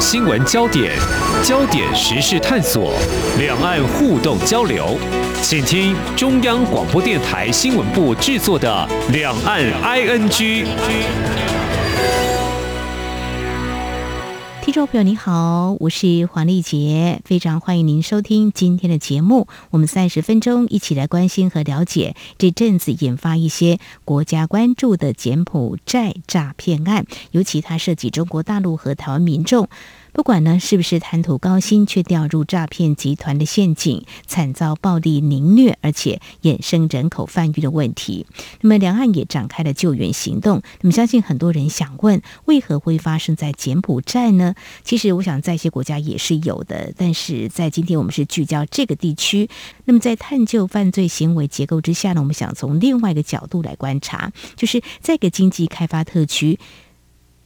新闻焦点，焦点时事探索，两岸互动交流，请听中央广播电台新闻部制作的《两岸 ING》。听众朋友，你好，我是黄丽杰，非常欢迎您收听今天的节目。我们三十分钟一起来关心和了解这阵子引发一些国家关注的柬埔寨诈骗案，尤其它涉及中国大陆和台湾民众。不管呢是不是贪图高薪，却掉入诈骗集团的陷阱，惨遭暴力凌虐，而且衍生人口贩运的问题。那么两岸也展开了救援行动。那么相信很多人想问，为何会发生在柬埔寨呢？其实我想在一些国家也是有的，但是在今天我们是聚焦这个地区。那么在探究犯罪行为结构之下呢，我们想从另外一个角度来观察，就是在一个经济开发特区。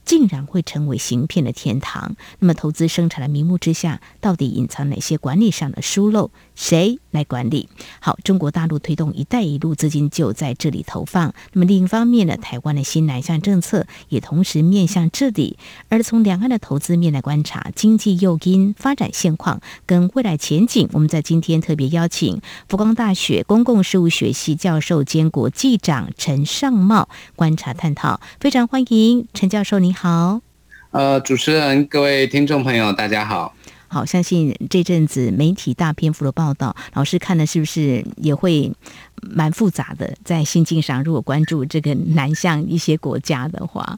竟然会成为行骗的天堂？那么投资生产的名目之下，到底隐藏哪些管理上的疏漏？谁来管理？好，中国大陆推动“一带一路”资金就在这里投放。那么另一方面呢，台湾的新南向政策也同时面向这里。而从两岸的投资面来观察经济诱因、发展现况跟未来前景，我们在今天特别邀请福光大学公共事务学系教授兼国际长陈尚茂观察探讨。非常欢迎陈教授，你好。呃，主持人、各位听众朋友，大家好。好，相信这阵子媒体大篇幅的报道，老师看的是不是也会蛮复杂的？在心境上，如果关注这个南向一些国家的话，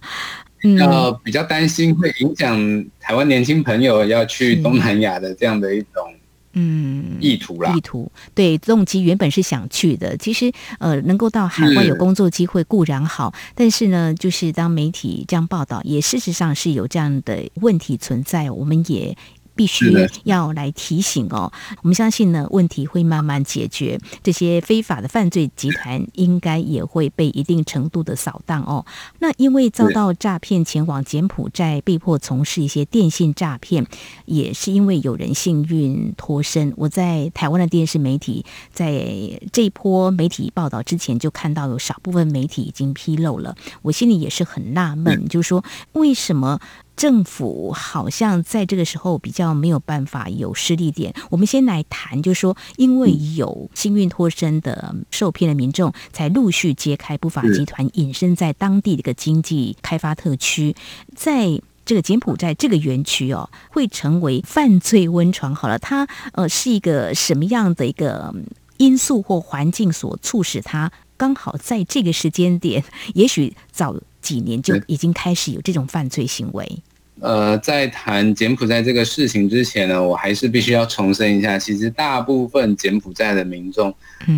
嗯，呃，比较担心会影响台湾年轻朋友要去东南亚的这样的一种嗯意图啦。意图对动机原本是想去的，其实呃能够到海外有工作机会固然好，但是呢，就是当媒体这样报道，也事实上是有这样的问题存在，我们也。必须要来提醒哦，我们相信呢，问题会慢慢解决。这些非法的犯罪集团应该也会被一定程度的扫荡哦。那因为遭到诈骗前往柬埔寨，被迫从事一些电信诈骗，也是因为有人幸运脱身。我在台湾的电视媒体在这一波媒体报道之前，就看到有少部分媒体已经披露了，我心里也是很纳闷，就是说为什么？政府好像在这个时候比较没有办法有施力点。我们先来谈，就是说，因为有幸运脱身的受骗的民众，才陆续揭开不法集团隐身在当地的一个经济开发特区，在这个柬埔寨这个园区哦，会成为犯罪温床。好了，它呃是一个什么样的一个因素或环境所促使它刚好在这个时间点，也许早。几年就已经开始有这种犯罪行为。呃，在谈柬埔寨这个事情之前呢，我还是必须要重申一下，其实大部分柬埔寨的民众，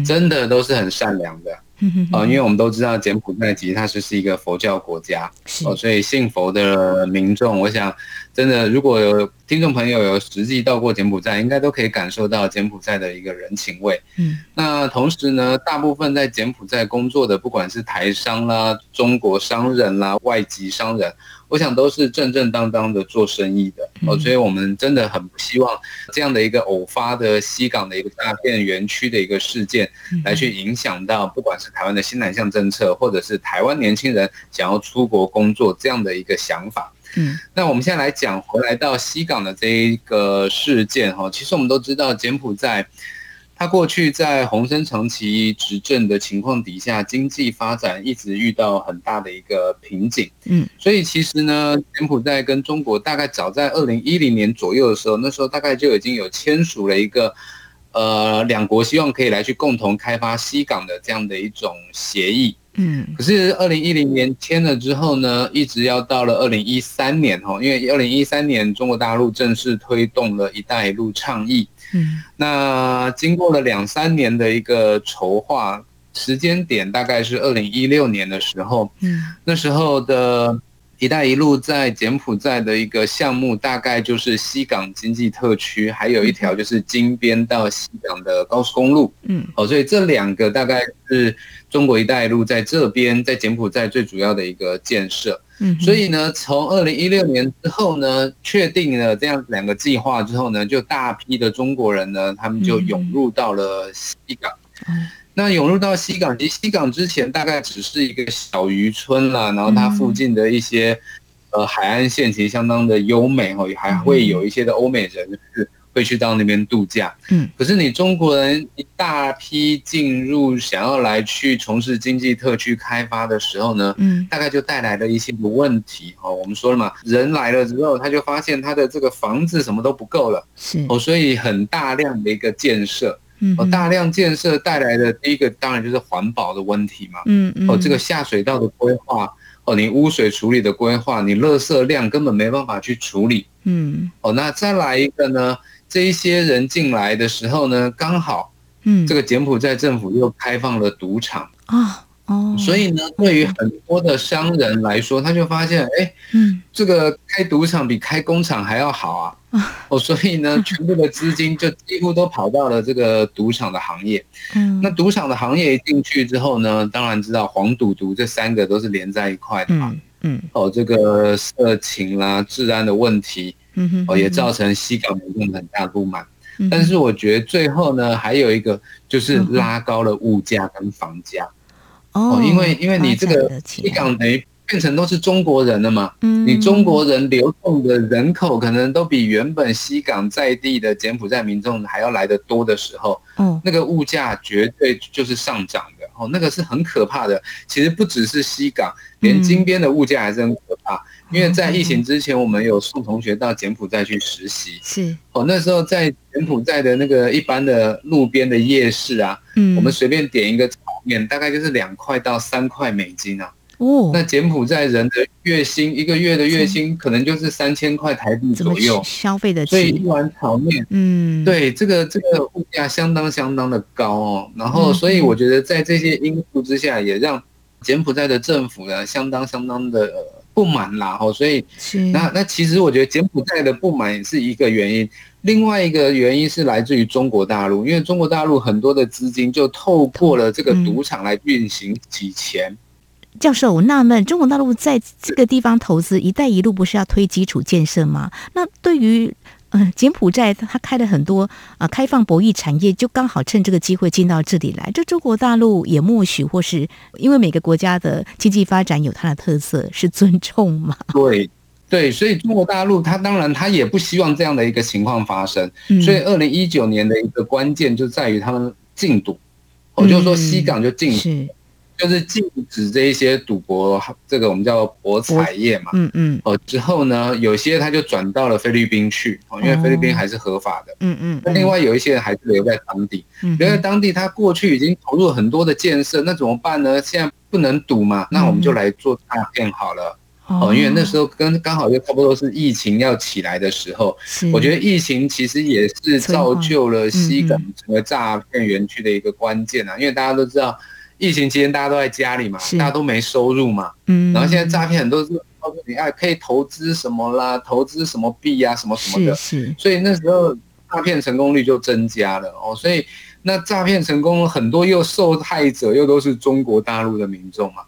真的都是很善良的。嗯、呃，因为我们都知道柬埔寨其实它就是一个佛教国家，哦、呃，所以信佛的民众，我想真的如果有听众朋友有实际到过柬埔寨，应该都可以感受到柬埔寨的一个人情味。嗯，那同时呢，大部分在柬埔寨工作的，不管是台商啦、中国商人啦、外籍商人。我想都是正正当当的做生意的哦，所以我们真的很不希望这样的一个偶发的西港的一个诈骗园区的一个事件，来去影响到不管是台湾的新南向政策，或者是台湾年轻人想要出国工作这样的一个想法。嗯，那我们现在来讲回来到西港的这一个事件哈，其实我们都知道柬埔寨。他过去在洪森长期执政的情况底下，经济发展一直遇到很大的一个瓶颈。嗯，所以其实呢，柬埔寨跟中国大概早在二零一零年左右的时候，那时候大概就已经有签署了一个，呃，两国希望可以来去共同开发西港的这样的一种协议。嗯，可是二零一零年签了之后呢，一直要到了二零一三年哈，因为二零一三年中国大陆正式推动了一带一路倡议。嗯，那经过了两三年的一个筹划，时间点大概是二零一六年的时候，嗯，那时候的一带一路在柬埔寨的一个项目，大概就是西港经济特区，还有一条就是金边到西港的高速公路，嗯，哦，所以这两个大概是中国一带一路在这边在柬埔寨最主要的一个建设。嗯，所以呢，从二零一六年之后呢，确定了这样两个计划之后呢，就大批的中国人呢，他们就涌入到了西港。嗯，那涌入到西港，其实西港之前大概只是一个小渔村啦，然后它附近的一些呃海岸线其实相当的优美哦，还会有一些的欧美人士。会去到那边度假，嗯，可是你中国人一大批进入，想要来去从事经济特区开发的时候呢，嗯，大概就带来了一些问题哦。我们说了嘛，人来了之后，他就发现他的这个房子什么都不够了，是哦，所以很大量的一个建设，嗯，哦，大量建设带来的第一个当然就是环保的问题嘛，嗯嗯，哦，这个下水道的规划，哦，你污水处理的规划，你垃圾量根本没办法去处理，嗯，哦，那再来一个呢？这一些人进来的时候呢，刚好，嗯，这个柬埔寨政府又开放了赌场。啊，哦，所以呢，对于很多的商人来说，他就发现，哎，嗯，这个开赌场比开工厂还要好啊，哦，所以呢，全部的资金就几乎都跑到了这个赌场的行业。嗯，那赌场的行业一进去之后呢，当然知道黄赌毒这三个都是连在一块的嘛，嗯，哦，这个色情啦、治安的问题。哦，也造成西港民众很大的不满，但是我觉得最后呢，还有一个就是拉高了物价跟房价。哦，因为因为你这个西港等于变成都是中国人了嘛，你中国人流动的人口可能都比原本西港在地的柬埔寨民众还要来得多的时候，那个物价绝对就是上涨的。哦，那个是很可怕的。其实不只是西港，连金边的物价还是很可怕。因为在疫情之前，我们有送同学到柬埔寨去实习。是哦，那时候在柬埔寨的那个一般的路边的夜市啊，嗯，我们随便点一个炒面，大概就是两块到三块美金啊。哦，那柬埔寨人的月薪一个月的月薪可能就是三千块台币左右，消费的。所以一碗炒面，嗯，对，这个这个物价相当相当的高哦。然后，所以我觉得在这些因素之下，也让柬埔寨的政府呢，相当相当的。不满啦，哦，所以那那其实我觉得柬埔寨的不满是一个原因，另外一个原因是来自于中国大陆，因为中国大陆很多的资金就透过了这个赌场来运行洗钱。教授，我纳闷，中国大陆在这个地方投资“一带一路”不是要推基础建设吗？那对于嗯，柬埔寨他开了很多啊、呃，开放博弈产业，就刚好趁这个机会进到这里来。这中国大陆也默许，或是因为每个国家的经济发展有它的特色，是尊重吗？对对，所以中国大陆他当然他也不希望这样的一个情况发生。嗯、所以二零一九年的一个关键就在于他们禁赌，我、嗯、就是说西港就禁赌。就是禁止这一些赌博，这个我们叫博彩业嘛。嗯嗯。哦，之后呢，有些他就转到了菲律宾去，哦，因为菲律宾还是合法的。嗯嗯。那另外有一些人还是留在当地，留在当地，他过去已经投入很多的建设，那怎么办呢？现在不能赌嘛，那我们就来做诈骗好了。哦，因为那时候跟刚好就差不多是疫情要起来的时候，我觉得疫情其实也是造就了西港成为诈骗园区的一个关键啊，因为大家都知道。疫情期间大家都在家里嘛，大家都没收入嘛，嗯，然后现在诈骗很多是告诉你，哎，可以投资什么啦，投资什么币啊，什么什么的，是，是，所以那时候诈骗成功率就增加了哦，所以那诈骗成功很多又受害者又都是中国大陆的民众嘛，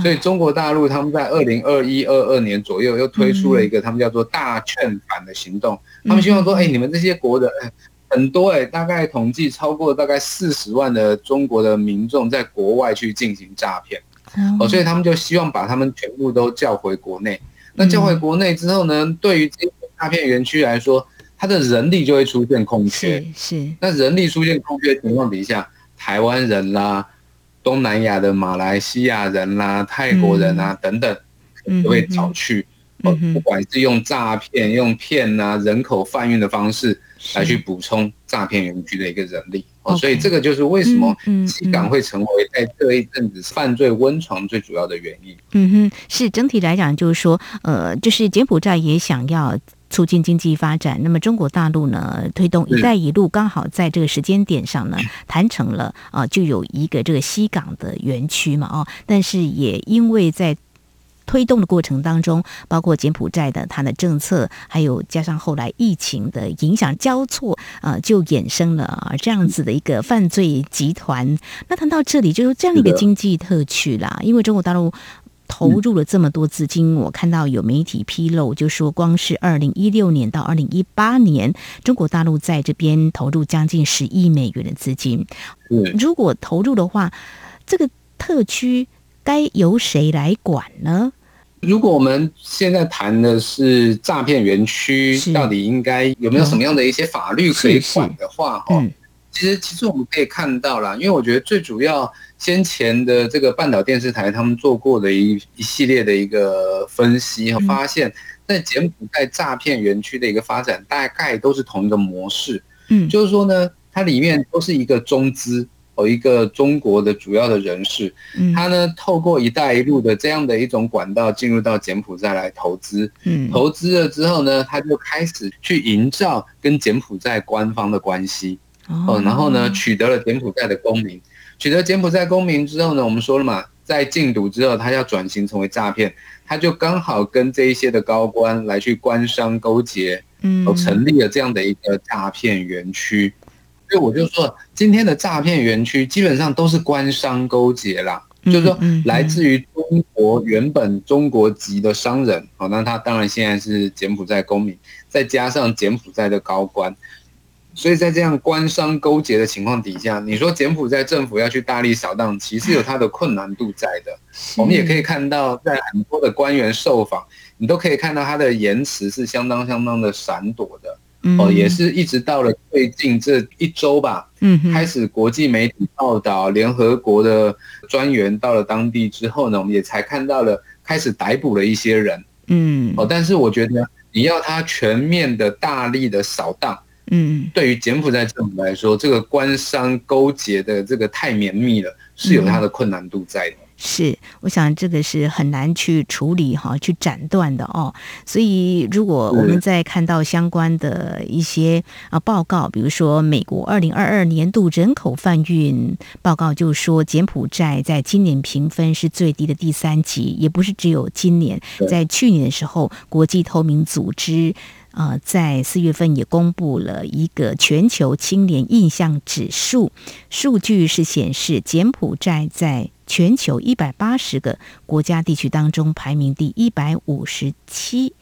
所以中国大陆他们在二零二一二二年左右又推出了一个他们叫做大劝返的行动，他们希望说，哎，你们这些国的。很多哎、欸，大概统计超过大概四十万的中国的民众在国外去进行诈骗，哦，所以他们就希望把他们全部都叫回国内。那叫回国内之后呢，对于这些诈骗园区来说，它的人力就会出现空缺。是。那人力出现空缺的情况底下，台湾人啦、东南亚的马来西亚人啦、泰国人啊等等，都会找去。哦，不管是用诈骗、用骗啊、人口贩运的方式来去补充诈骗园区的一个人力，哦，所以这个就是为什么西港会成为在这一阵子犯罪温床最主要的原因。嗯哼，是整体来讲，就是说，呃，就是柬埔寨也想要促进经济发展，那么中国大陆呢，推动“一带一路”，刚好在这个时间点上呢，谈成了啊，就有一个这个西港的园区嘛，哦，但是也因为在推动的过程当中，包括柬埔寨的它的政策，还有加上后来疫情的影响交错，啊、呃，就衍生了啊这样子的一个犯罪集团。那谈到这里，就是这样一个经济特区啦，因为中国大陆投入了这么多资金，我看到有媒体披露，就说光是二零一六年到二零一八年，中国大陆在这边投入将近十亿美元的资金。如果投入的话，这个特区。该由谁来管呢？如果我们现在谈的是诈骗园区，到底应该有没有什么样的一些法律可以管的话，哈，其实其实我们可以看到啦，因为我觉得最主要先前的这个半岛电视台他们做过的一一系列的一个分析，发现，在柬埔寨诈骗园区的一个发展，大概都是同一个模式，嗯，就是说呢，它里面都是一个中资。有一个中国的主要的人士，他呢透过“一带一路”的这样的一种管道进入到柬埔寨来投资，嗯。投资了之后呢，他就开始去营造跟柬埔寨官方的关系，哦，然后呢取得了柬埔寨的公民，取得柬埔寨公民之后呢，我们说了嘛，在禁毒之后，他要转型成为诈骗，他就刚好跟这一些的高官来去官商勾结，嗯，成立了这样的一个诈骗园区。所以我就说，今天的诈骗园区基本上都是官商勾结啦，就是说来自于中国原本中国籍的商人，好，那他当然现在是柬埔寨公民，再加上柬埔寨的高官，所以在这样官商勾结的情况底下，你说柬埔寨政府要去大力扫荡，其实有它的困难度在的。我们也可以看到，在很多的官员受访，你都可以看到他的言辞是相当相当的闪躲的。哦，也是一直到了最近这一周吧，嗯，开始国际媒体报道，联合国的专员到了当地之后呢，我们也才看到了开始逮捕了一些人，嗯，哦，但是我觉得你要他全面的、大力的扫荡，嗯，对于柬埔寨政府来说，这个官商勾结的这个太绵密了，是有它的困难度在的。是，我想这个是很难去处理哈，去斩断的哦。所以，如果我们在看到相关的一些啊报告，比如说美国二零二二年度人口贩运报告，就说柬埔寨在今年评分是最低的第三级，也不是只有今年，在去年的时候，国际透明组织。呃，在四月份也公布了一个全球青年印象指数，数据是显示柬埔寨在全球一百八十个国家地区当中排名第一百五十七，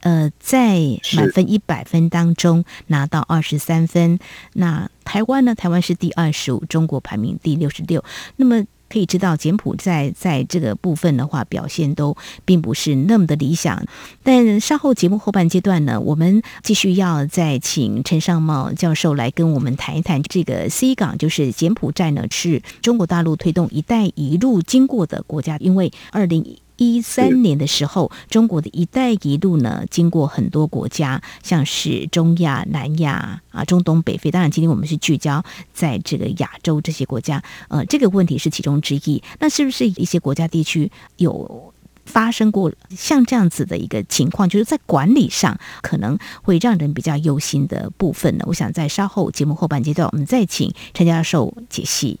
呃，在满分一百分当中拿到二十三分。那台湾呢？台湾是第二十五，中国排名第六十六。那么。可以知道，柬埔寨在这个部分的话，表现都并不是那么的理想。但稍后节目后半阶段呢，我们继续要再请陈尚茂教授来跟我们谈一谈这个 C 港，就是柬埔寨呢，是中国大陆推动“一带一路”经过的国家，因为二零。一三年的时候，中国的一带一路呢，经过很多国家，像是中亚、南亚啊、中东北非。当然，今天我们是聚焦在这个亚洲这些国家，呃，这个问题是其中之一。那是不是一些国家地区有发生过像这样子的一个情况，就是在管理上可能会让人比较忧心的部分呢？我想在稍后节目后半阶段，我们再请陈教授解析。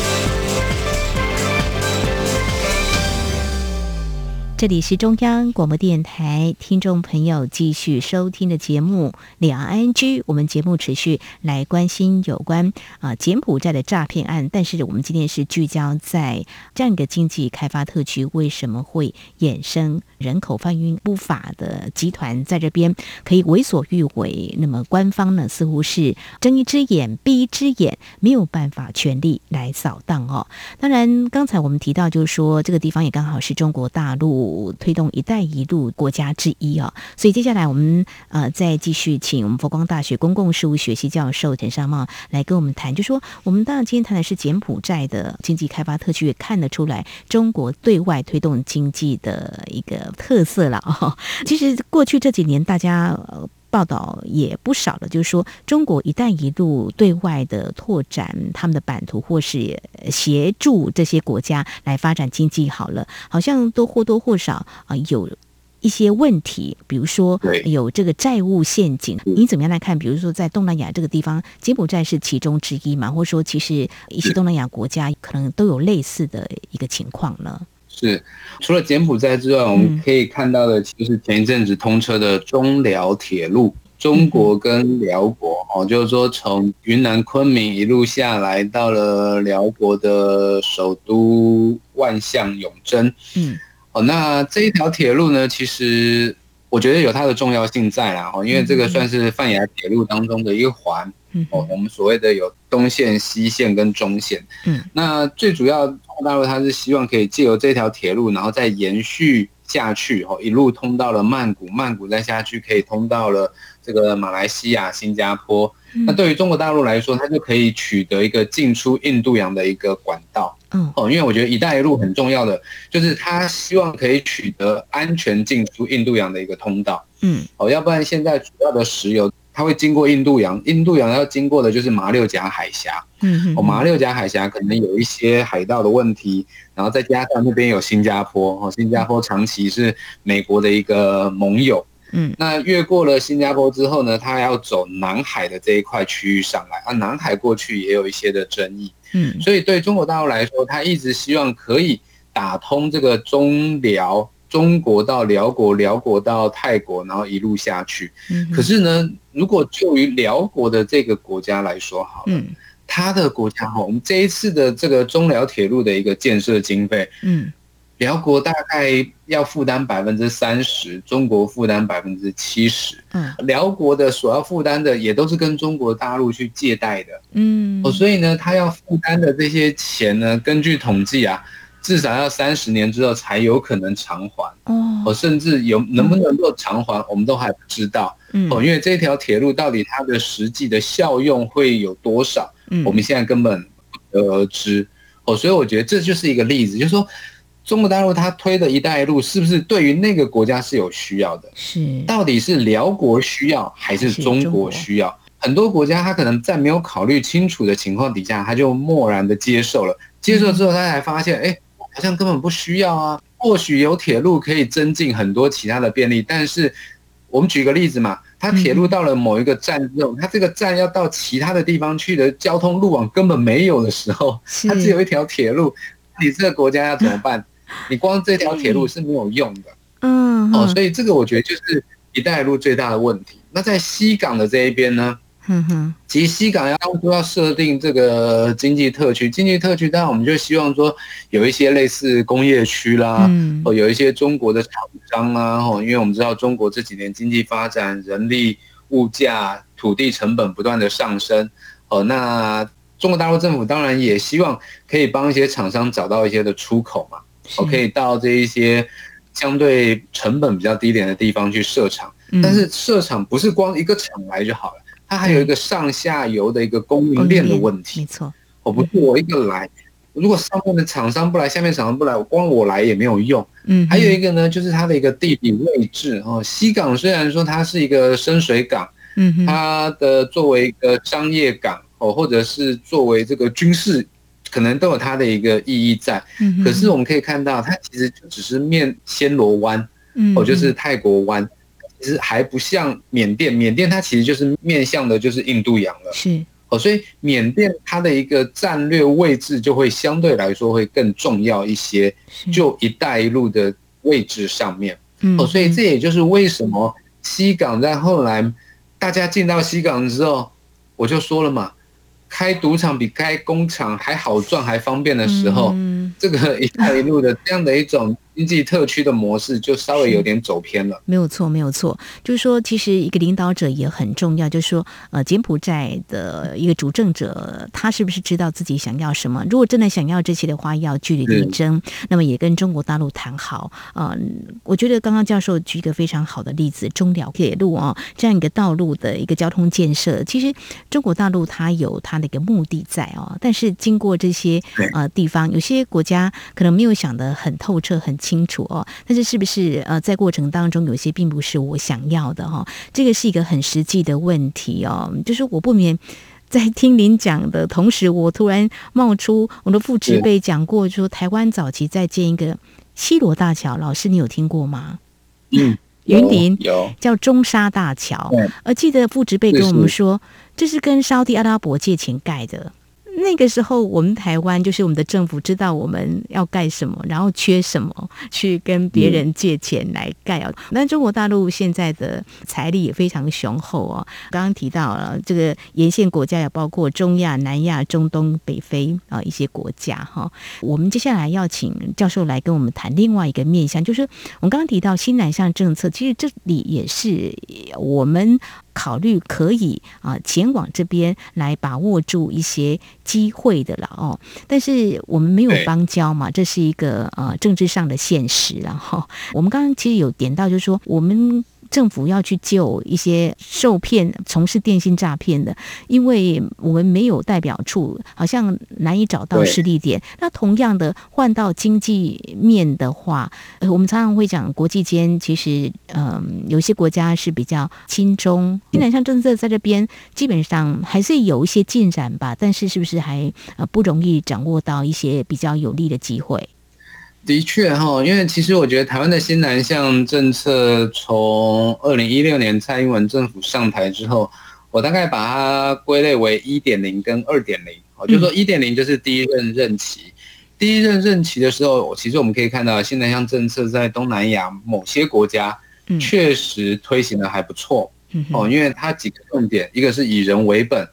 这里是中央广播电台听众朋友继续收听的节目《两岸居》，我们节目持续来关心有关啊柬埔寨的诈骗案，但是我们今天是聚焦在这样一个经济开发特区为什么会衍生人口贩运不法的集团在这边可以为所欲为？那么官方呢似乎是睁一只眼闭一只眼，没有办法全力来扫荡哦。当然，刚才我们提到就是说这个地方也刚好是中国大陆。推动“一带一路”国家之一啊，所以接下来我们呃再继续请我们佛光大学公共事务学系教授陈尚茂来跟我们谈，就说我们当然今天谈的是柬埔寨的经济开发特区，也看得出来中国对外推动经济的一个特色了哦。其实过去这几年大家报道也不少了，就是说中国“一带一路”对外的拓展他们的版图，或是协助这些国家来发展经济，好了，好像都或多或少啊有一些问题，比如说有这个债务陷阱。你怎么样来看？比如说在东南亚这个地方，柬埔寨是其中之一嘛，或者说其实一些东南亚国家可能都有类似的一个情况呢？是，除了柬埔寨之外，我们可以看到的，其实前一阵子通车的中辽铁路，中国跟辽国哦，就是说从云南昆明一路下来，到了辽国的首都万象永贞。嗯，哦，那这一条铁路呢，其实我觉得有它的重要性在啦，哦，因为这个算是泛亚铁路当中的一个环，嗯，哦，我们所谓的有东线、西线跟中线，嗯，那最主要大陆它是希望可以借由这条铁路，然后再延续下去，哦，一路通到了曼谷，曼谷再下去可以通到了这个马来西亚、新加坡。那对于中国大陆来说，它就可以取得一个进出印度洋的一个管道。嗯，哦，因为我觉得“一带一路”很重要的就是它希望可以取得安全进出印度洋的一个通道。嗯，哦，要不然现在主要的石油它会经过印度洋，印度洋要经过的就是马六甲海峡。嗯，哦，马六甲海峡可能有一些海盗的问题，然后再加上那边有新加坡，哦，新加坡长期是美国的一个盟友。嗯，那越过了新加坡之后呢，它要走南海的这一块区域上来啊，南海过去也有一些的争议，嗯，所以对中国大陆来说，它一直希望可以打通这个中寮，中国到辽国，辽国到泰国，然后一路下去。嗯，可是呢，如果就于辽国的这个国家来说，好了，嗯，他的国家哈，我们这一次的这个中辽铁路的一个建设经费，嗯。辽国大概要负担百分之三十，中国负担百分之七十。嗯，辽国的所要负担的也都是跟中国大陆去借贷的。嗯，哦，所以呢，他要负担的这些钱呢，根据统计啊，至少要三十年之后才有可能偿还。哦，甚至有能不能够偿还，我们都还不知道。嗯，哦，因为这条铁路到底它的实际的效用会有多少，嗯，我们现在根本不得而知。哦，所以我觉得这就是一个例子，就是说。中国大陆它推的一带一路是不是对于那个国家是有需要的？是，到底是辽国需要还是中国需要？很多国家他可能在没有考虑清楚的情况底下，他就漠然的接受了。接受之后，他才发现，哎，好像根本不需要啊。或许有铁路可以增进很多其他的便利，但是我们举个例子嘛，它铁路到了某一个站之后，它这个站要到其他的地方去的交通路网根本没有的时候，它只有一条铁路，你这个国家要怎么办？你光这条铁路是没有用的，嗯，哦，所以这个我觉得就是“一带一路”最大的问题。那在西港的这一边呢，嗯哼，其实西港要都要设定这个经济特区，经济特区当然我们就希望说有一些类似工业区啦，嗯，哦，有一些中国的厂商啊，哦，因为我们知道中国这几年经济发展、人力、物价、土地成本不断的上升，哦，那中国大陆政府当然也希望可以帮一些厂商找到一些的出口嘛。我可以到这一些相对成本比较低廉的地方去设厂，但是设厂不是光一个厂来就好了，它还有一个上下游的一个供应链的问题。没错，我不是我一个来，如果上面的厂商不来，下面厂商不来，我光我来也没有用。嗯，还有一个呢，就是它的一个地理位置哦。西港虽然说它是一个深水港，嗯，它的作为一个商业港哦，或者是作为这个军事。可能都有它的一个意义在，可是我们可以看到，它其实就只是面暹罗湾，哦，就是泰国湾，其实还不像缅甸，缅甸它其实就是面向的就是印度洋了，是哦，所以缅甸它的一个战略位置就会相对来说会更重要一些，就一带一路的位置上面，哦，所以这也就是为什么西港在后来大家进到西港之后，我就说了嘛。开赌场比开工厂还好赚还方便的时候，嗯、这个“一带一路”的这样的一种。经济特区的模式就稍微有点走偏了。没有错，没有错。就是说，其实一个领导者也很重要。就是说，呃，柬埔寨的一个主政者，他是不是知道自己想要什么？如果真的想要这些的话，要据理力争。那么也跟中国大陆谈好。嗯、呃，我觉得刚刚教授举一个非常好的例子，中辽铁路啊，这样一个道路的一个交通建设，其实中国大陆它有它的一个目的在哦。但是经过这些呃地方，有些国家可能没有想得很透彻，很。清楚哦，但是是不是呃，在过程当中有些并不是我想要的哈、哦？这个是一个很实际的问题哦。就是我不免在听您讲的同时，我突然冒出我的父执辈讲过，说台湾早期在建一个西罗大桥，老师你有听过吗？嗯，云林有叫中沙大桥，而记得父执辈跟我们说，这是跟沙乌地阿拉伯借钱盖的。那个时候，我们台湾就是我们的政府知道我们要盖什么，然后缺什么，去跟别人借钱来盖啊。那、中国大陆现在的财力也非常雄厚哦。刚刚提到了这个沿线国家，也包括中亚、南亚、中东、北非啊一些国家哈。我们接下来要请教授来跟我们谈另外一个面向，就是我们刚刚提到新南向政策，其实这里也是我们。考虑可以啊前往这边来把握住一些机会的了哦，但是我们没有邦交嘛，这是一个呃政治上的现实。然后我们刚刚其实有点到，就是说我们。政府要去救一些受骗、从事电信诈骗的，因为我们没有代表处，好像难以找到实力点。那同样的，换到经济面的话，呃我们常常会讲，国际间其实，嗯、呃，有些国家是比较亲中。新南向政策在这边基本上还是有一些进展吧，但是是不是还呃不容易掌握到一些比较有利的机会？的确哈，因为其实我觉得台湾的新南向政策从二零一六年蔡英文政府上台之后，我大概把它归类为一点零跟二点零。哦，就是说一点零就是第一任任期，第一任任期的时候，其实我们可以看到新南向政策在东南亚某些国家确实推行的还不错。哦，因为它几个重点，一个是以人为本，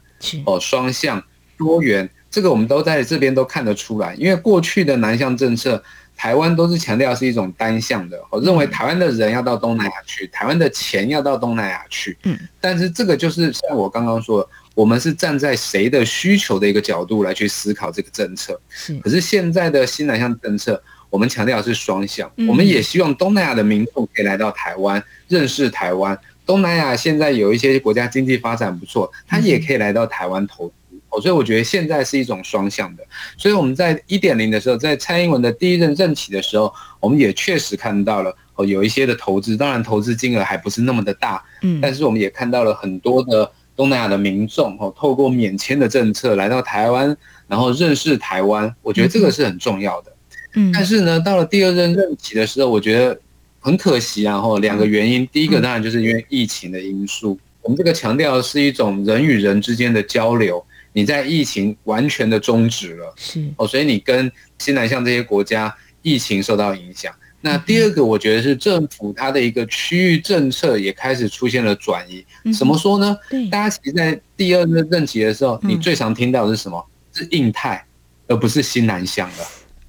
哦，双向多元，这个我们都在这边都看得出来。因为过去的南向政策。台湾都是强调是一种单向的，我认为台湾的人要到东南亚去，台湾的钱要到东南亚去。嗯，但是这个就是像我刚刚说的，我们是站在谁的需求的一个角度来去思考这个政策。是，可是现在的新南向政策，我们强调的是双向，我们也希望东南亚的民众可以来到台湾认识台湾。东南亚现在有一些国家经济发展不错，他也可以来到台湾投资。哦，所以我觉得现在是一种双向的，所以我们在一点零的时候，在蔡英文的第一任任期的时候，我们也确实看到了哦，有一些的投资，当然投资金额还不是那么的大，嗯，但是我们也看到了很多的东南亚的民众哦，透过免签的政策来到台湾，然后认识台湾，我觉得这个是很重要的，嗯，但是呢，到了第二任任期的时候，我觉得很可惜，然后两个原因，第一个当然就是因为疫情的因素，我们这个强调的是一种人与人之间的交流。你在疫情完全的终止了，是哦，所以你跟新南向这些国家疫情受到影响。那第二个，我觉得是政府它的一个区域政策也开始出现了转移。怎么说呢？大家其实，在第二任任期的时候，你最常听到的是什么？是印太，而不是新南向的。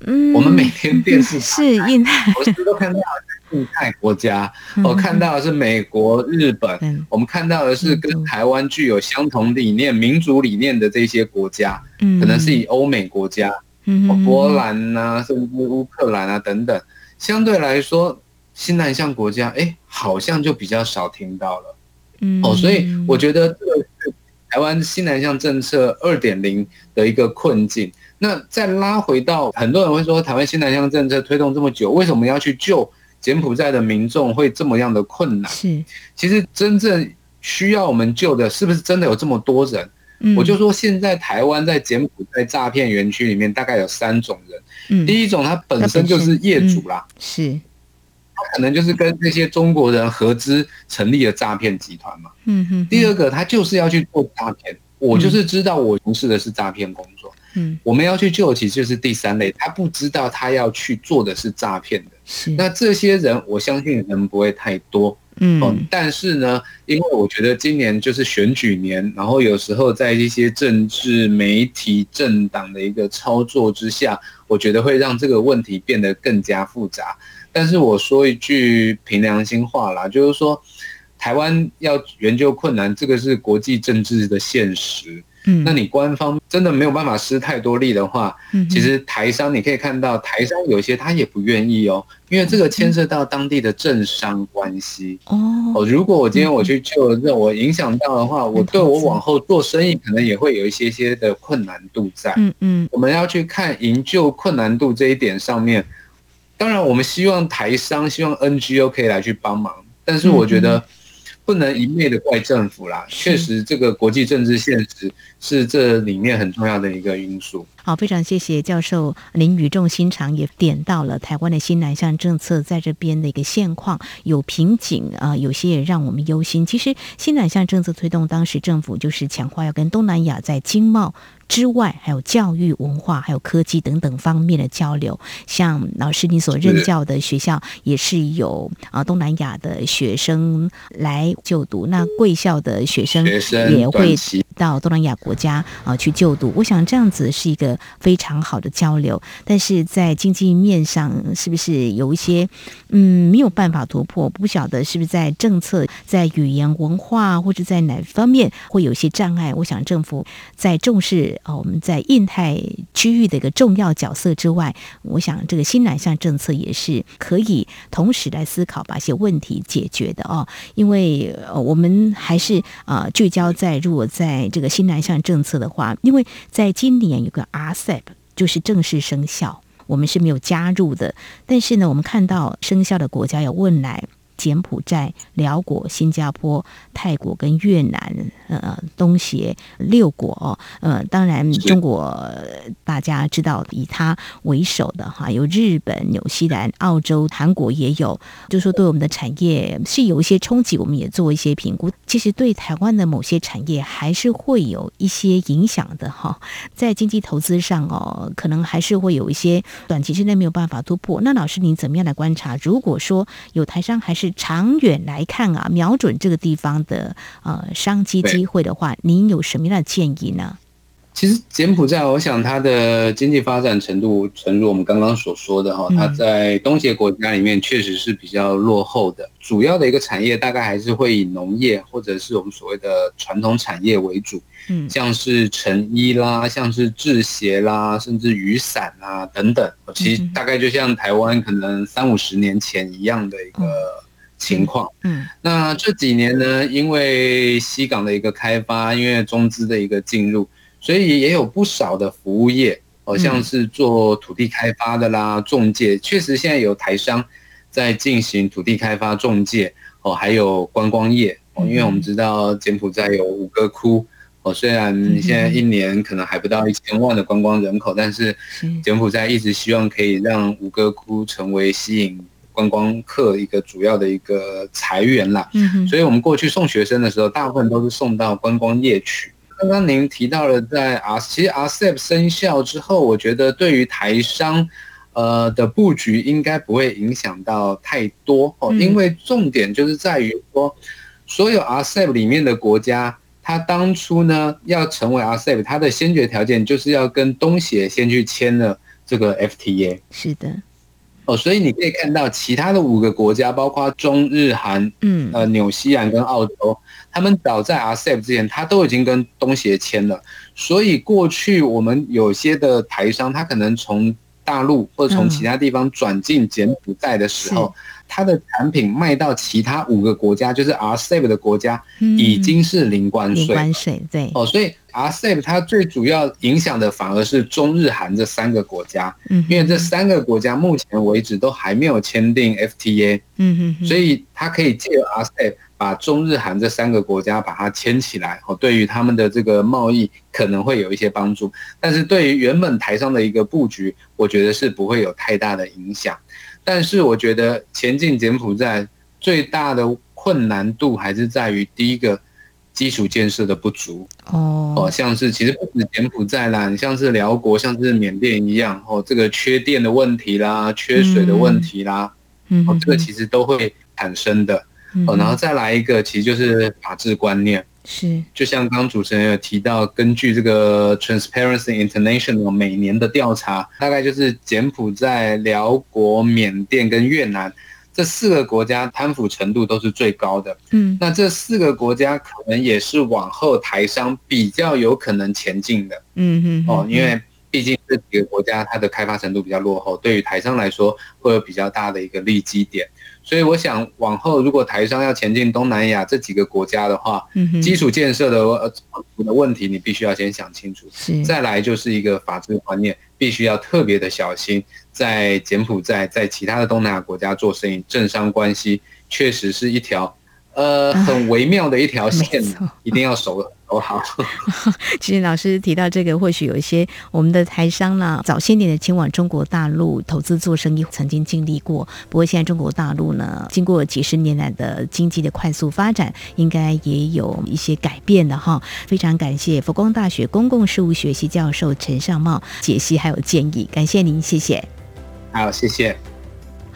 嗯，我们每天电视 是印太，我都看到。印太国家，我看到的是美国、日本，我们看到的是跟台湾具有相同理念、民主理念的这些国家，可能是以欧美国家，嗯波兰呐，甚至乌克兰啊等等，相对来说，新南向国家，哎，好像就比较少听到了。嗯哦，所以我觉得这个是台湾新南向政策二点零的一个困境。那再拉回到，很多人会说，台湾新南向政策推动这么久，为什么要去救？柬埔寨的民众会这么样的困难？是，其实真正需要我们救的，是不是真的有这么多人？嗯，我就说现在台湾在柬埔寨诈骗园区里面，大概有三种人。嗯，第一种他本身就是业主啦，是，他可能就是跟那些中国人合资成立了诈骗集团嘛。嗯哼。第二个他就是要去做诈骗，我就是知道我从事的是诈骗工作。嗯，我们要去救，其实就是第三类，他不知道他要去做的是诈骗的。是，那这些人，我相信人不会太多。嗯，但是呢，因为我觉得今年就是选举年，然后有时候在一些政治媒体、政党的一个操作之下，我觉得会让这个问题变得更加复杂。但是我说一句凭良心话啦，就是说，台湾要援救困难，这个是国际政治的现实。嗯，那你官方真的没有办法施太多力的话，嗯，其实台商你可以看到，台商有些他也不愿意哦，因为这个牵涉到当地的政商关系哦。如果我今天我去救，让我影响到的话，我对我往后做生意可能也会有一些些的困难度在。嗯嗯，我们要去看营救困难度这一点上面，当然我们希望台商希望 NGO 可以来去帮忙，但是我觉得。不能一味的怪政府啦，确实这个国际政治现实是这里面很重要的一个因素。好，非常谢谢教授，您语重心长也点到了台湾的新南向政策在这边的一个现况，有瓶颈啊，有些也让我们忧心。其实新南向政策推动，当时政府就是强化要跟东南亚在经贸。之外，还有教育、文化、还有科技等等方面的交流。像老师你所任教的学校，也是有啊东南亚的学生来就读。那贵校的学生也会到东南亚国家啊去就读。我想这样子是一个非常好的交流。但是在经济面上，是不是有一些嗯没有办法突破？不晓得是不是在政策、在语言、文化或者在哪方面会有些障碍？我想政府在重视。啊，我们在印太区域的一个重要角色之外，我想这个新南向政策也是可以同时来思考，把一些问题解决的哦。因为呃我们还是啊聚焦在，如果在这个新南向政策的话，因为在今年有个 RCEP 就是正式生效，我们是没有加入的，但是呢，我们看到生效的国家有汶莱。柬埔寨、辽国、新加坡、泰国跟越南，呃，东协六国哦，呃，当然中国大家知道以它为首的哈，有日本、纽西兰、澳洲、韩国也有，就是说对我们的产业是有一些冲击，我们也做一些评估。其实对台湾的某些产业还是会有一些影响的哈，在经济投资上哦，可能还是会有一些短期之内没有办法突破。那老师您怎么样来观察？如果说有台商还是长远来看啊，瞄准这个地方的呃商机机会的话，您有什么样的建议呢？其实柬埔寨，我想它的经济发展程度，诚如我们刚刚所说的哈，它在东协国家里面确实是比较落后的。主要的一个产业大概还是会以农业或者是我们所谓的传统产业为主，嗯，像是成衣啦，像是制鞋啦，甚至雨伞啦等等。其实大概就像台湾可能三五十年前一样的一个。情况，嗯，那这几年呢，因为西港的一个开发，因为中资的一个进入，所以也有不少的服务业，好像是做土地开发的啦，中介，确实现在有台商在进行土地开发、中介，哦，还有观光业，哦，因为我们知道柬埔寨有五个窟，哦，虽然现在一年可能还不到一千万的观光人口，但是柬埔寨一直希望可以让吴哥窟成为吸引。观光客一个主要的一个财源啦，嗯，所以我们过去送学生的时候，大部分都是送到观光业去。刚刚您提到了在 R，其实 RCEP 生效之后，我觉得对于台商，呃的布局应该不会影响到太多哦，因为重点就是在于说，所有 RCEP 里面的国家，它当初呢要成为 RCEP，它的先决条件就是要跟东协先去签了这个 FTA。是的。哦，所以你可以看到其他的五个国家，包括中日韩，嗯，呃，纽西兰跟澳洲，他们早在 RCEP 之前，他都已经跟东协签了。所以过去我们有些的台商，他可能从大陆或者从其他地方转进柬埔寨的时候，它的产品卖到其他五个国家，就是 RCEP 的国家，已经是零关税。零关税，对。哦，所以。RCEP 它最主要影响的反而是中日韩这三个国家，嗯，因为这三个国家目前为止都还没有签订 FTA，嗯嗯，所以它可以借由 RCEP 把中日韩这三个国家把它牵起来，哦，对于他们的这个贸易可能会有一些帮助，但是对于原本台商的一个布局，我觉得是不会有太大的影响。但是我觉得前进柬埔寨最大的困难度还是在于第一个。基础建设的不足哦，哦，像是其实不止柬埔寨啦，你像是辽国、像是缅甸一样哦，这个缺电的问题啦，缺水的问题啦，嗯，哦，这个其实都会产生的哦。然后再来一个，其实就是法治观念是，就像刚刚主持人有提到，根据这个 Transparency International 每年的调查，大概就是柬埔寨、辽国、缅甸跟越南。这四个国家贪腐程度都是最高的，嗯，那这四个国家可能也是往后台商比较有可能前进的，嗯嗯，哦，因为毕竟这几个国家它的开发程度比较落后，对于台商来说会有比较大的一个利基点，所以我想往后如果台商要前进东南亚这几个国家的话，嗯，基础建设的呃的问题你必须要先想清楚，再来就是一个法治观念，必须要特别的小心。在柬埔寨，在其他的东南亚国家做生意，政商关系确实是一条呃，很微妙的一条线，一定要守守好。其实老师提到这个，或许有一些我们的台商呢，早些年的前往中国大陆投资做生意，曾经经历过。不过现在中国大陆呢，经过几十年来的经济的快速发展，应该也有一些改变的哈。非常感谢佛光大学公共事务学系教授陈尚茂解析还有建议，感谢您，谢谢。好，谢谢。